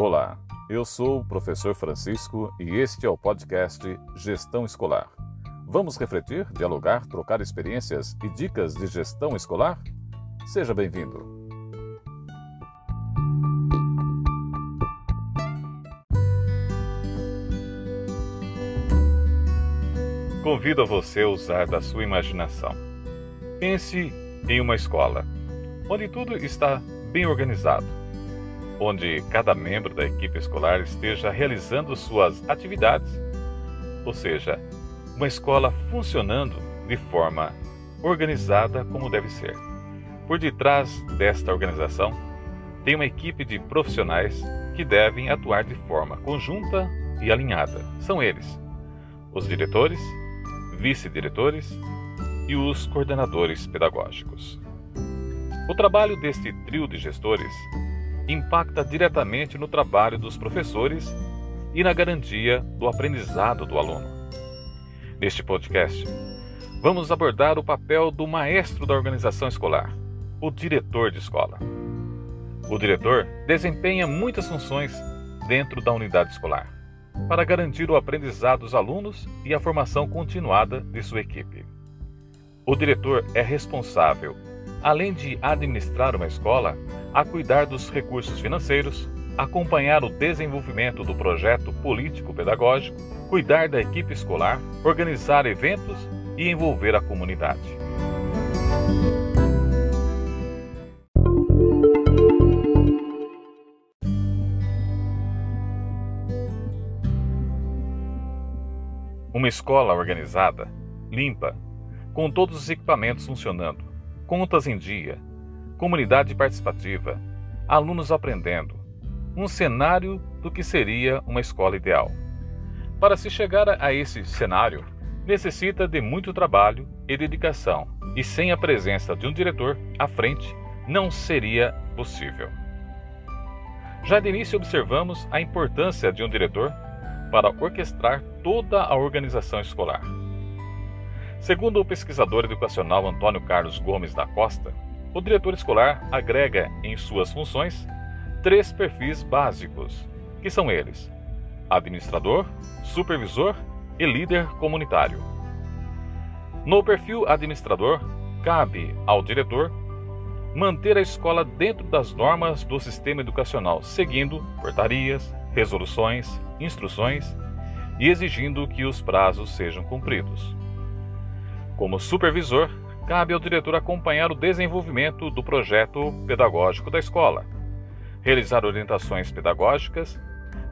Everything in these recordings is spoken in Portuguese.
Olá, eu sou o professor Francisco e este é o podcast Gestão Escolar. Vamos refletir, dialogar, trocar experiências e dicas de gestão escolar? Seja bem-vindo. Convido a você a usar da sua imaginação. Pense em uma escola, onde tudo está bem organizado, onde cada membro da equipe escolar esteja realizando suas atividades, ou seja, uma escola funcionando de forma organizada como deve ser. Por detrás desta organização, tem uma equipe de profissionais que devem atuar de forma conjunta e alinhada. São eles: os diretores, vice-diretores e os coordenadores pedagógicos. O trabalho deste trio de gestores impacta diretamente no trabalho dos professores e na garantia do aprendizado do aluno. Neste podcast, vamos abordar o papel do maestro da organização escolar, o diretor de escola. O diretor desempenha muitas funções dentro da unidade escolar para garantir o aprendizado dos alunos e a formação continuada de sua equipe. O diretor é responsável, além de administrar uma escola, a cuidar dos recursos financeiros, acompanhar o desenvolvimento do projeto político-pedagógico, cuidar da equipe escolar, organizar eventos e envolver a comunidade. Uma escola organizada, limpa, com todos os equipamentos funcionando, contas em dia, comunidade participativa, alunos aprendendo, um cenário do que seria uma escola ideal. Para se chegar a esse cenário, necessita de muito trabalho e dedicação, e sem a presença de um diretor à frente, não seria possível. Já de início observamos a importância de um diretor para orquestrar toda a organização escolar. Segundo o pesquisador educacional Antônio Carlos Gomes da Costa, o diretor escolar agrega em suas funções três perfis básicos, que são eles: administrador, supervisor e líder comunitário. No perfil administrador, cabe ao diretor manter a escola dentro das normas do sistema educacional, seguindo portarias, resoluções, instruções e exigindo que os prazos sejam cumpridos. Como supervisor, cabe ao diretor acompanhar o desenvolvimento do projeto pedagógico da escola, realizar orientações pedagógicas,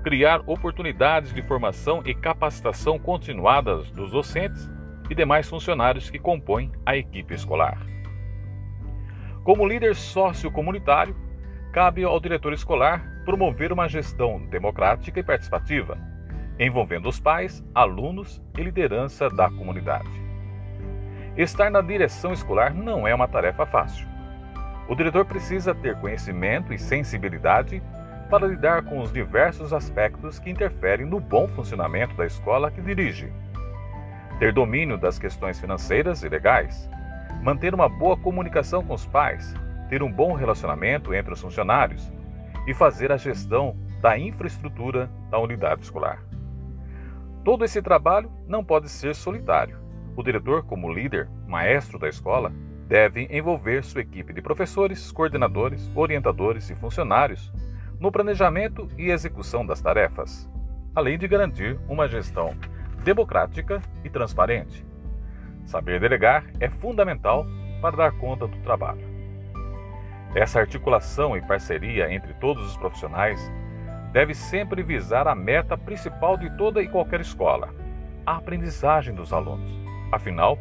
criar oportunidades de formação e capacitação continuadas dos docentes e demais funcionários que compõem a equipe escolar. Como líder sócio-comunitário, cabe ao diretor escolar promover uma gestão democrática e participativa, envolvendo os pais, alunos e liderança da comunidade. Estar na direção escolar não é uma tarefa fácil. O diretor precisa ter conhecimento e sensibilidade para lidar com os diversos aspectos que interferem no bom funcionamento da escola que dirige. Ter domínio das questões financeiras e legais, manter uma boa comunicação com os pais, ter um bom relacionamento entre os funcionários e fazer a gestão da infraestrutura da unidade escolar. Todo esse trabalho não pode ser solitário. O diretor, como líder, maestro da escola, deve envolver sua equipe de professores, coordenadores, orientadores e funcionários no planejamento e execução das tarefas, além de garantir uma gestão democrática e transparente. Saber delegar é fundamental para dar conta do trabalho. Essa articulação e parceria entre todos os profissionais deve sempre visar a meta principal de toda e qualquer escola: a aprendizagem dos alunos. Afinal,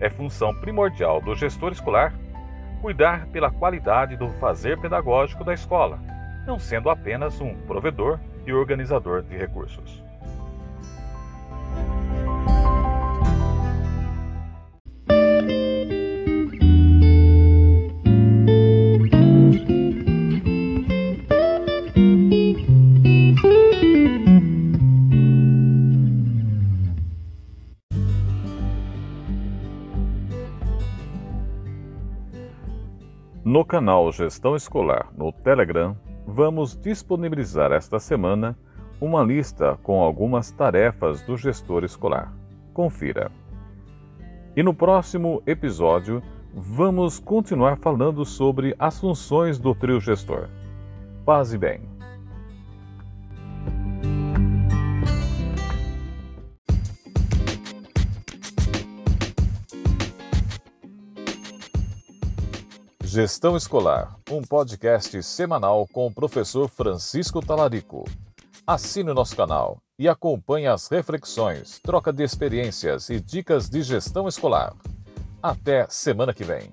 é função primordial do gestor escolar cuidar pela qualidade do fazer pedagógico da escola, não sendo apenas um provedor e organizador de recursos. No canal Gestão Escolar no Telegram, vamos disponibilizar esta semana uma lista com algumas tarefas do gestor escolar. Confira. E no próximo episódio, vamos continuar falando sobre as funções do trio gestor. Paz e bem. Gestão Escolar, um podcast semanal com o professor Francisco Talarico. Assine o nosso canal e acompanhe as reflexões, troca de experiências e dicas de gestão escolar. Até semana que vem.